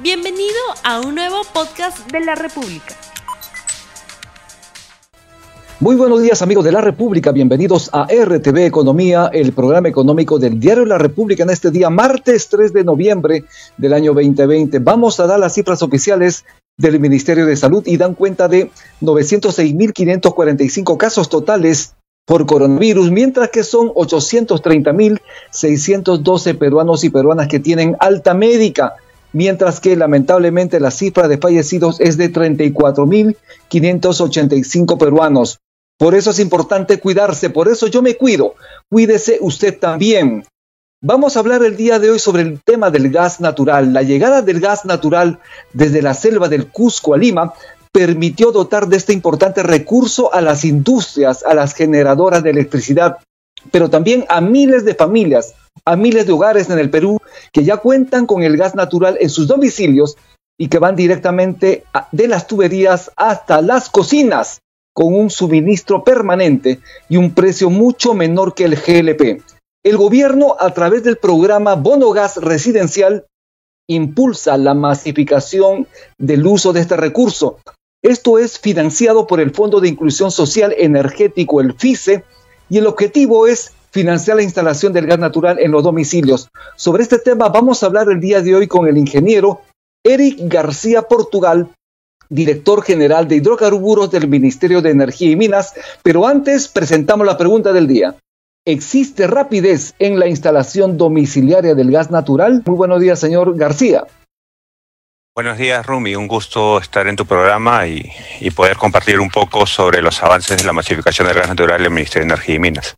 Bienvenido a un nuevo podcast de la República. Muy buenos días amigos de la República, bienvenidos a RTV Economía, el programa económico del Diario La República en este día, martes 3 de noviembre del año 2020. Vamos a dar las cifras oficiales del Ministerio de Salud y dan cuenta de 906.545 casos totales por coronavirus, mientras que son 830.612 peruanos y peruanas que tienen alta médica mientras que lamentablemente la cifra de fallecidos es de 34.585 peruanos. Por eso es importante cuidarse, por eso yo me cuido. Cuídese usted también. Vamos a hablar el día de hoy sobre el tema del gas natural. La llegada del gas natural desde la selva del Cusco a Lima permitió dotar de este importante recurso a las industrias, a las generadoras de electricidad, pero también a miles de familias, a miles de hogares en el Perú que ya cuentan con el gas natural en sus domicilios y que van directamente de las tuberías hasta las cocinas con un suministro permanente y un precio mucho menor que el GLP. El gobierno, a través del programa Bono Gas Residencial, impulsa la masificación del uso de este recurso. Esto es financiado por el Fondo de Inclusión Social Energético, el FICE, y el objetivo es financiar la instalación del gas natural en los domicilios. Sobre este tema vamos a hablar el día de hoy con el ingeniero Eric García Portugal, director general de hidrocarburos del Ministerio de Energía y Minas, pero antes presentamos la pregunta del día. ¿Existe rapidez en la instalación domiciliaria del gas natural? Muy buenos días, señor García. Buenos días, Rumi. Un gusto estar en tu programa y, poder compartir un poco sobre los avances de la masificación del gas natural en el Ministerio de Energía y Minas.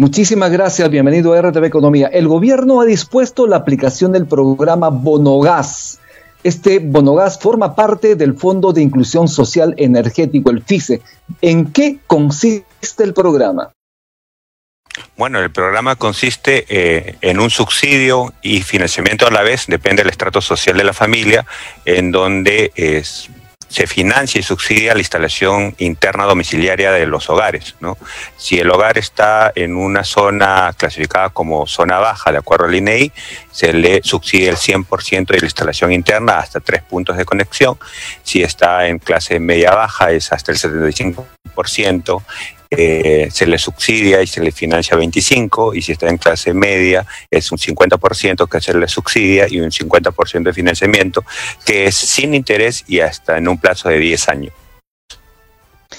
Muchísimas gracias, bienvenido a RTV Economía. El gobierno ha dispuesto la aplicación del programa Bonogas. Este Bonogas forma parte del Fondo de Inclusión Social Energético, el FICE. ¿En qué consiste el programa? Bueno, el programa consiste eh, en un subsidio y financiamiento a la vez, depende del estrato social de la familia, en donde es, se financia y subsidia la instalación interna domiciliaria de los hogares. ¿no? Si el hogar está en una zona clasificada como zona baja, de acuerdo al INEI, se le subsidia el 100% de la instalación interna hasta tres puntos de conexión. Si está en clase media baja, es hasta el 75%. Eh, se le subsidia y se le financia 25 y si está en clase media es un 50% que se le subsidia y un 50% de financiamiento que es sin interés y hasta en un plazo de 10 años.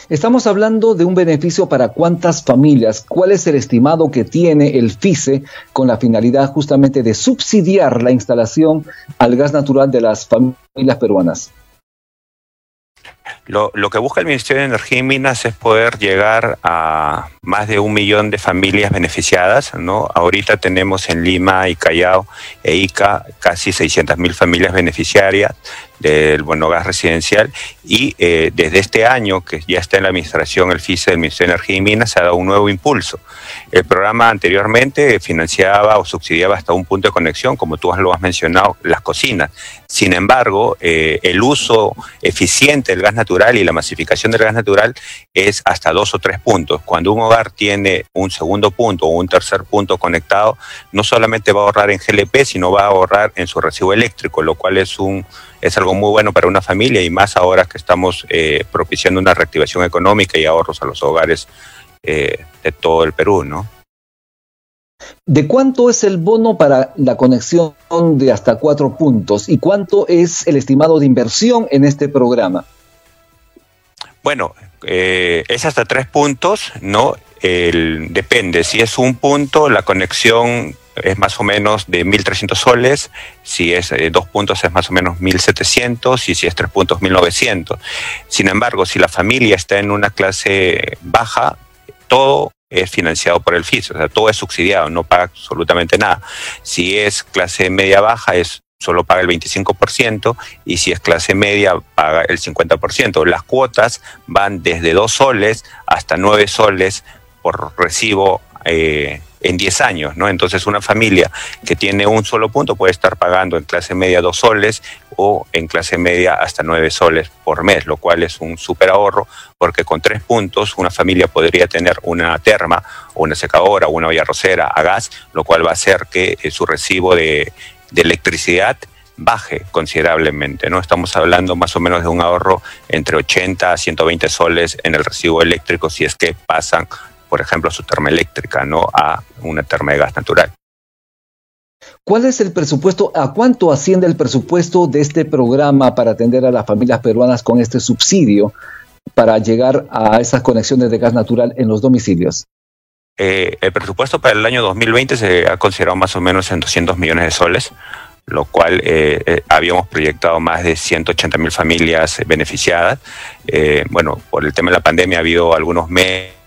Estamos hablando de un beneficio para cuántas familias, cuál es el estimado que tiene el FICE con la finalidad justamente de subsidiar la instalación al gas natural de las familias peruanas. Lo, lo, que busca el Ministerio de Energía y Minas es poder llegar a más de un millón de familias beneficiadas. ¿no? Ahorita tenemos en Lima y Callao e Ica casi 600 mil familias beneficiarias del Bueno Gas Residencial y eh, desde este año, que ya está en la administración el FICE del Ministerio de Energía y Minas, se ha dado un nuevo impulso. El programa anteriormente financiaba o subsidiaba hasta un punto de conexión, como tú lo has mencionado, las cocinas. Sin embargo, eh, el uso eficiente del gas natural y la masificación del gas natural es hasta dos o tres puntos. Cuando un hogar tiene un segundo punto o un tercer punto conectado, no solamente va a ahorrar en GLP, sino va a ahorrar en su recibo eléctrico, lo cual es un es algo muy bueno para una familia y más ahora que estamos eh, propiciando una reactivación económica y ahorros a los hogares eh, de todo el Perú, ¿no? ¿De cuánto es el bono para la conexión de hasta cuatro puntos y cuánto es el estimado de inversión en este programa? Bueno, eh, es hasta tres puntos, ¿no? El, depende, si es un punto, la conexión es más o menos de 1.300 soles, si es eh, dos puntos es más o menos 1.700 y si es tres puntos 1.900. Sin embargo, si la familia está en una clase baja, todo es financiado por el FIS, o sea, todo es subsidiado, no paga absolutamente nada. Si es clase media baja, es solo paga el 25% y si es clase media paga el 50%. Las cuotas van desde 2 soles hasta 9 soles por recibo eh, en 10 años, ¿no? Entonces una familia que tiene un solo punto puede estar pagando en clase media 2 soles o en clase media hasta 9 soles por mes, lo cual es un súper ahorro porque con tres puntos una familia podría tener una terma una secadora una olla rosera a gas, lo cual va a hacer que eh, su recibo de, de electricidad baje considerablemente, ¿no? Estamos hablando más o menos de un ahorro entre 80 a 120 soles en el recibo eléctrico si es que pasan, por ejemplo, su termoeléctrica, ¿no? A una terma de gas natural. ¿Cuál es el presupuesto? ¿A cuánto asciende el presupuesto de este programa para atender a las familias peruanas con este subsidio para llegar a esas conexiones de gas natural en los domicilios? Eh, el presupuesto para el año 2020 se ha considerado más o menos en 200 millones de soles, lo cual eh, eh, habíamos proyectado más de 180 mil familias beneficiadas. bueno, por el tema de la pandemia ha habido algunos meses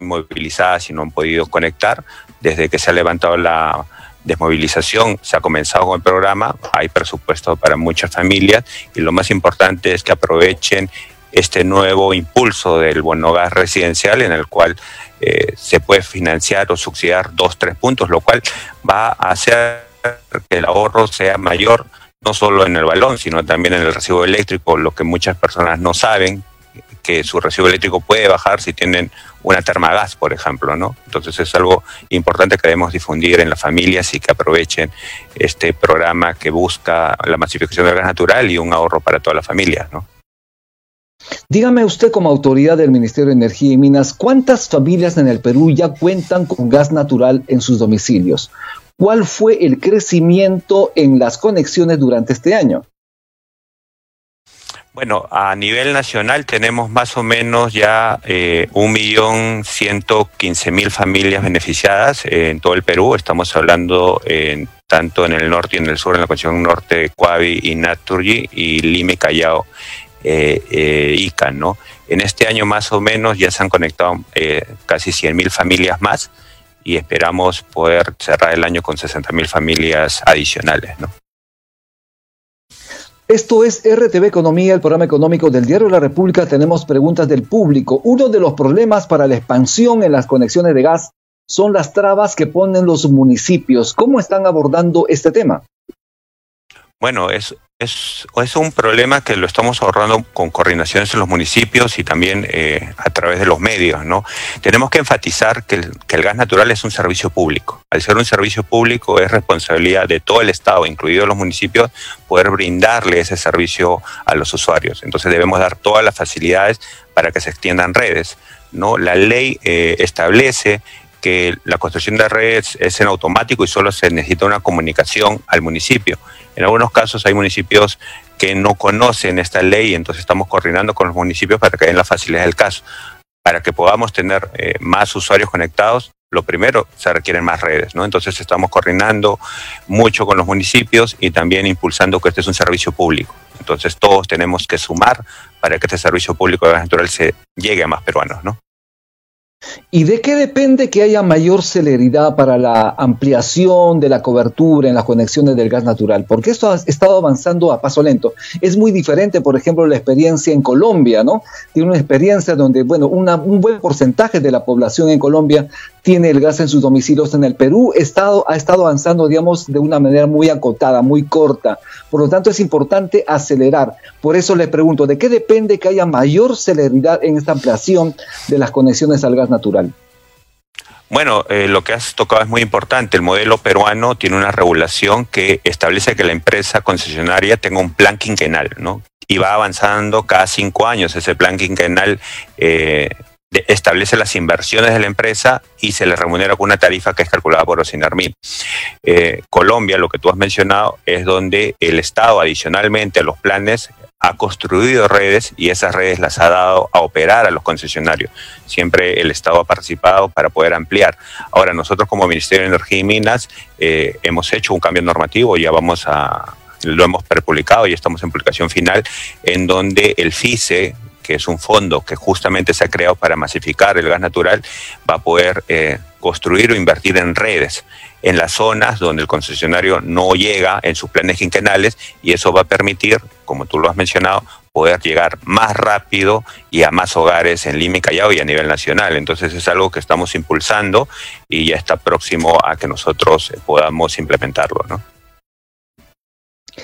movilizadas y no han podido conectar. Desde que se ha levantado la desmovilización, se ha comenzado con el programa, hay presupuesto para muchas familias y lo más importante es que aprovechen este nuevo impulso del bono gas residencial en el cual eh, se puede financiar o subsidiar dos, tres puntos, lo cual va a hacer que el ahorro sea mayor no solo en el balón, sino también en el recibo eléctrico, lo que muchas personas no saben, que su recibo eléctrico puede bajar si tienen una termagas, por ejemplo, ¿no? Entonces es algo importante que debemos difundir en las familias y que aprovechen este programa que busca la masificación del gas natural y un ahorro para todas las familias, ¿no? Dígame usted como autoridad del Ministerio de Energía y Minas, ¿cuántas familias en el Perú ya cuentan con gas natural en sus domicilios? ¿Cuál fue el crecimiento en las conexiones durante este año? Bueno, a nivel nacional tenemos más o menos ya eh, un millón ciento quince mil familias beneficiadas en todo el Perú. Estamos hablando en, tanto en el norte y en el sur, en la conexión norte de Cuavi y Naturgy y Lima y Callao, eh, eh, ICA, ¿no? En este año más o menos ya se han conectado eh, casi cien mil familias más y esperamos poder cerrar el año con 60 mil familias adicionales, ¿no? Esto es RTV Economía, el programa económico del Diario de la República. Tenemos preguntas del público. Uno de los problemas para la expansión en las conexiones de gas son las trabas que ponen los municipios. ¿Cómo están abordando este tema? Bueno, es, es, es, un problema que lo estamos ahorrando con coordinaciones en los municipios y también eh, a través de los medios, ¿no? Tenemos que enfatizar que el, que el, gas natural es un servicio público. Al ser un servicio público es responsabilidad de todo el Estado, incluidos los municipios, poder brindarle ese servicio a los usuarios. Entonces debemos dar todas las facilidades para que se extiendan redes, ¿no? La ley eh, establece la construcción de redes es en automático y solo se necesita una comunicación al municipio. En algunos casos hay municipios que no conocen esta ley, entonces estamos coordinando con los municipios para que den la facilidad del caso. Para que podamos tener eh, más usuarios conectados, lo primero, se requieren más redes, ¿no? Entonces estamos coordinando mucho con los municipios y también impulsando que este es un servicio público. Entonces todos tenemos que sumar para que este servicio público de gas natural se llegue a más peruanos, ¿no? ¿Y de qué depende que haya mayor celeridad para la ampliación de la cobertura en las conexiones del gas natural? Porque esto ha estado avanzando a paso lento. Es muy diferente, por ejemplo, la experiencia en Colombia, ¿no? Tiene una experiencia donde, bueno, un buen porcentaje de la población en Colombia tiene el gas en sus domicilios. En el Perú estado, ha estado avanzando, digamos, de una manera muy acotada, muy corta. Por lo tanto, es importante acelerar. Por eso le pregunto, ¿de qué depende que haya mayor celeridad en esta ampliación de las conexiones al gas natural? Bueno, eh, lo que has tocado es muy importante. El modelo peruano tiene una regulación que establece que la empresa concesionaria tenga un plan quinquenal, ¿no? Y va avanzando cada cinco años. Ese plan quinquenal eh, establece las inversiones de la empresa y se le remunera con una tarifa que es calculada por Ocinarmin. Eh, Colombia, lo que tú has mencionado, es donde el Estado adicionalmente a los planes ha construido redes y esas redes las ha dado a operar a los concesionarios. Siempre el Estado ha participado para poder ampliar. Ahora, nosotros como Ministerio de Energía y Minas eh, hemos hecho un cambio normativo, ya vamos a, lo hemos prepublicado y estamos en publicación final, en donde el FICE, que es un fondo que justamente se ha creado para masificar el gas natural, va a poder eh, construir o invertir en redes en las zonas donde el concesionario no llega en sus planes quinquenales y eso va a permitir, como tú lo has mencionado, poder llegar más rápido y a más hogares en Lima y Callao y a nivel nacional. Entonces es algo que estamos impulsando y ya está próximo a que nosotros podamos implementarlo, ¿no?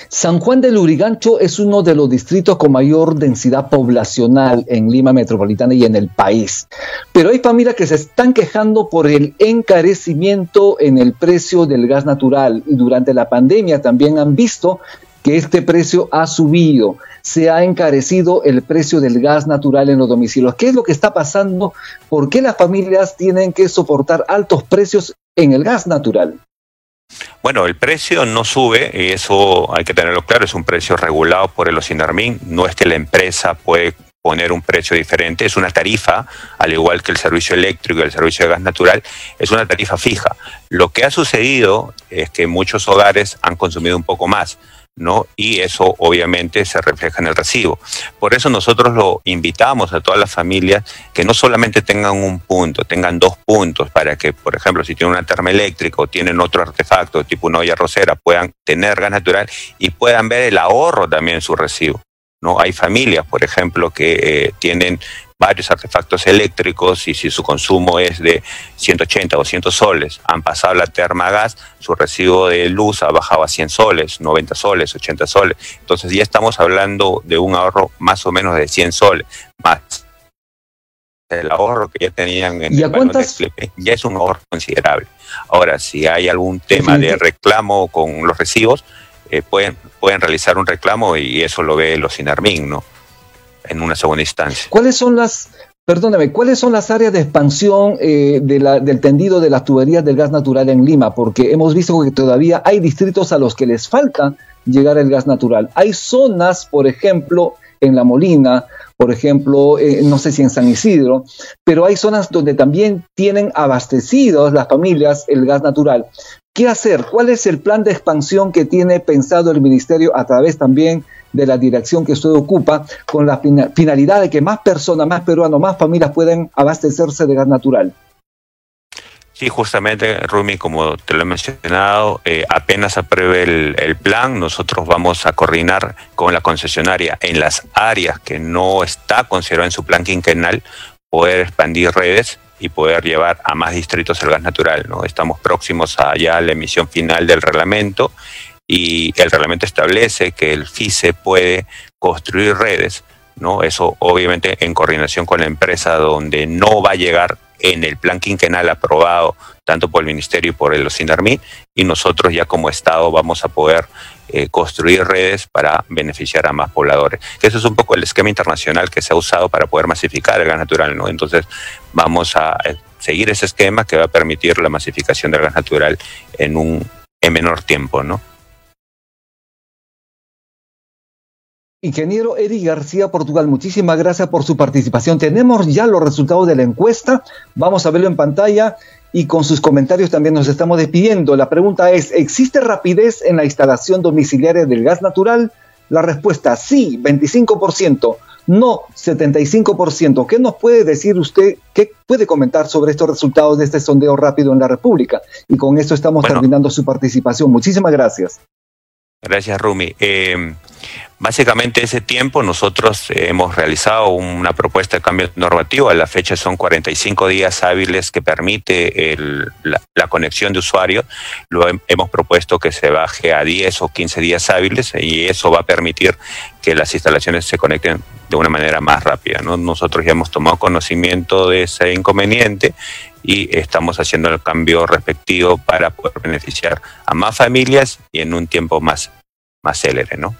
San Juan de Lurigancho es uno de los distritos con mayor densidad poblacional en Lima Metropolitana y en el país. Pero hay familias que se están quejando por el encarecimiento en el precio del gas natural y durante la pandemia también han visto que este precio ha subido. Se ha encarecido el precio del gas natural en los domicilios. ¿Qué es lo que está pasando? ¿Por qué las familias tienen que soportar altos precios en el gas natural? Bueno, el precio no sube, y eso hay que tenerlo claro, es un precio regulado por el OSINARMIN, no es que la empresa puede poner un precio diferente, es una tarifa, al igual que el servicio eléctrico y el servicio de gas natural, es una tarifa fija. Lo que ha sucedido es que muchos hogares han consumido un poco más. ¿No? Y eso obviamente se refleja en el recibo. Por eso nosotros lo invitamos a todas las familias que no solamente tengan un punto, tengan dos puntos para que, por ejemplo, si tienen una termoeléctrica o tienen otro artefacto tipo una olla rosera, puedan tener gas natural y puedan ver el ahorro también en su recibo. ¿No? Hay familias, por ejemplo, que eh, tienen varios artefactos eléctricos y si su consumo es de 180 o 200 soles, han pasado la termagas, su recibo de luz ha bajado a 100 soles, 90 soles, 80 soles. Entonces ya estamos hablando de un ahorro más o menos de 100 soles, más el ahorro que ya tenían en el cuántas? ya es un ahorro considerable. Ahora, si hay algún tema de reclamo con los recibos, eh, pueden, pueden realizar un reclamo y eso lo ve los INARMIN, ¿no? en una segunda instancia. ¿Cuáles son las, perdóname, cuáles son las áreas de expansión eh, del tendido de las tuberías del gas natural en Lima? Porque hemos visto que todavía hay distritos a los que les falta llegar el gas natural. Hay zonas, por ejemplo, en La Molina, por ejemplo, eh, no sé si en San Isidro, pero hay zonas donde también tienen abastecidos las familias el gas natural. ¿Qué hacer? ¿Cuál es el plan de expansión que tiene pensado el ministerio a través también de la dirección que usted ocupa con la finalidad de que más personas, más peruanos, más familias puedan abastecerse de gas natural? Sí, justamente, Rumi, como te lo he mencionado, eh, apenas apruebe el, plan, nosotros vamos a coordinar con la concesionaria en las áreas que no está considerado en su plan quinquenal, poder expandir redes y poder llevar a más distritos el gas natural. ¿no? Estamos próximos a ya la emisión final del reglamento y el reglamento establece que el FICE puede construir redes, ¿no? Eso obviamente en coordinación con la empresa donde no va a llegar en el plan quinquenal aprobado tanto por el Ministerio y por el OSINARMI y nosotros ya como Estado vamos a poder eh, construir redes para beneficiar a más pobladores. Eso es un poco el esquema internacional que se ha usado para poder masificar el gas natural, ¿no? Entonces vamos a eh, seguir ese esquema que va a permitir la masificación del gas natural en un en menor tiempo, ¿no? Ingeniero Eric García Portugal, muchísimas gracias por su participación. Tenemos ya los resultados de la encuesta, vamos a verlo en pantalla y con sus comentarios también nos estamos despidiendo. La pregunta es, ¿existe rapidez en la instalación domiciliaria del gas natural? La respuesta, sí, 25%, no, 75%. ¿Qué nos puede decir usted, qué puede comentar sobre estos resultados de este sondeo rápido en la República? Y con esto estamos terminando su participación. Muchísimas gracias. Gracias, Rumi. Eh, Básicamente ese tiempo nosotros eh, hemos realizado una propuesta de cambio normativo. A la fecha son 45 días hábiles que permite la, conexión de usuarios. Hemos propuesto que se baje a 10 o 15 días hábiles y eso va a permitir que las instalaciones se conecten de una manera más rápida. Nosotros ya hemos tomado conocimiento de ese inconveniente y estamos haciendo el cambio respectivo para poder beneficiar a más familias y en un tiempo más, más célere, ¿no?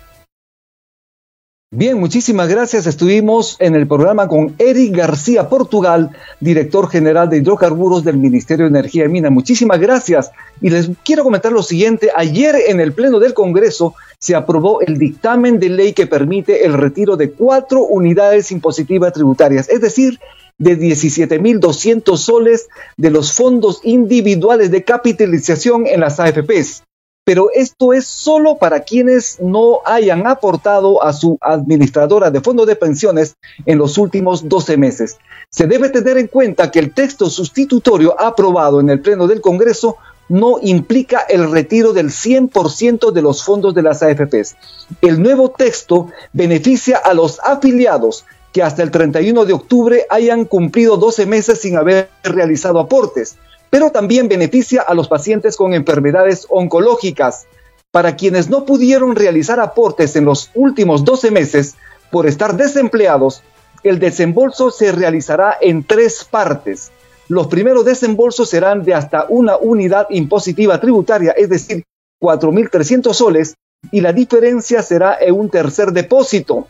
Bien, muchísimas gracias. Estuvimos en el programa con Eric García Portugal, director general de hidrocarburos del Ministerio de Energía y Minas. Muchísimas gracias. Y les quiero comentar lo siguiente. Ayer en el Pleno del Congreso se aprobó el dictamen de ley que permite el retiro de cuatro unidades impositivas tributarias, es decir, de 17.200 soles de los fondos individuales de capitalización en las AFPs pero esto es solo para quienes no hayan aportado a su administradora de fondos de pensiones en los últimos 12 meses. Se debe tener en cuenta que el texto sustitutorio aprobado en el Pleno del Congreso no implica el retiro del 100% de los fondos de las AFPs. El nuevo texto beneficia a los afiliados que hasta el 31 de octubre hayan cumplido 12 meses sin haber realizado aportes pero también beneficia a los pacientes con enfermedades oncológicas. Para quienes no pudieron realizar aportes en los últimos 12 meses por estar desempleados, el desembolso se realizará en tres partes. Los primeros desembolsos serán de hasta una unidad impositiva tributaria, es decir, 4.300 soles, y la diferencia será en un tercer depósito.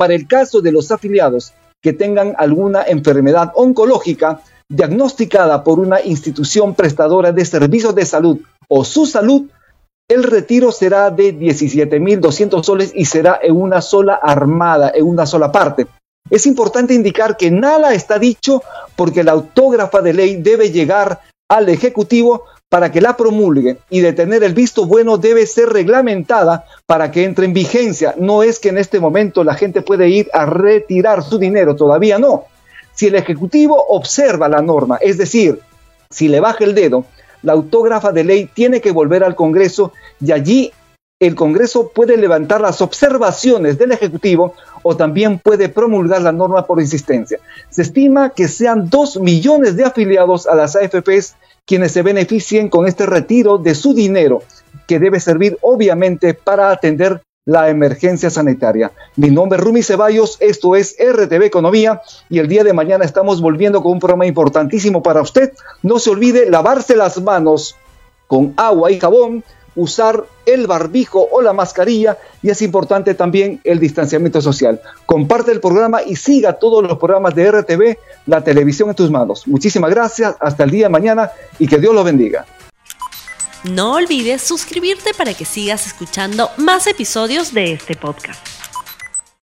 Para el caso de los afiliados que tengan alguna enfermedad oncológica diagnosticada por una institución prestadora de servicios de salud o su salud, el retiro será de 17.200 soles y será en una sola armada, en una sola parte. Es importante indicar que nada está dicho porque la autógrafa de ley debe llegar al Ejecutivo para que la promulgue y de tener el visto bueno debe ser reglamentada para que entre en vigencia. No es que en este momento la gente puede ir a retirar su dinero, todavía no. Si el Ejecutivo observa la norma, es decir, si le baja el dedo, la autógrafa de ley tiene que volver al Congreso y allí el Congreso puede levantar las observaciones del Ejecutivo o también puede promulgar la norma por insistencia. Se estima que sean dos millones de afiliados a las AFPs quienes se beneficien con este retiro de su dinero, que debe servir obviamente para atender la emergencia sanitaria. Mi nombre es Rumi Ceballos, esto es RTV Economía y el día de mañana estamos volviendo con un programa importantísimo para usted. No se olvide lavarse las manos con agua y jabón usar el barbijo o la mascarilla y es importante también el distanciamiento social. Comparte el programa y siga todos los programas de RTV, la televisión en tus manos. Muchísimas gracias, hasta el día de mañana y que Dios lo bendiga. No olvides suscribirte para que sigas escuchando más episodios de este podcast.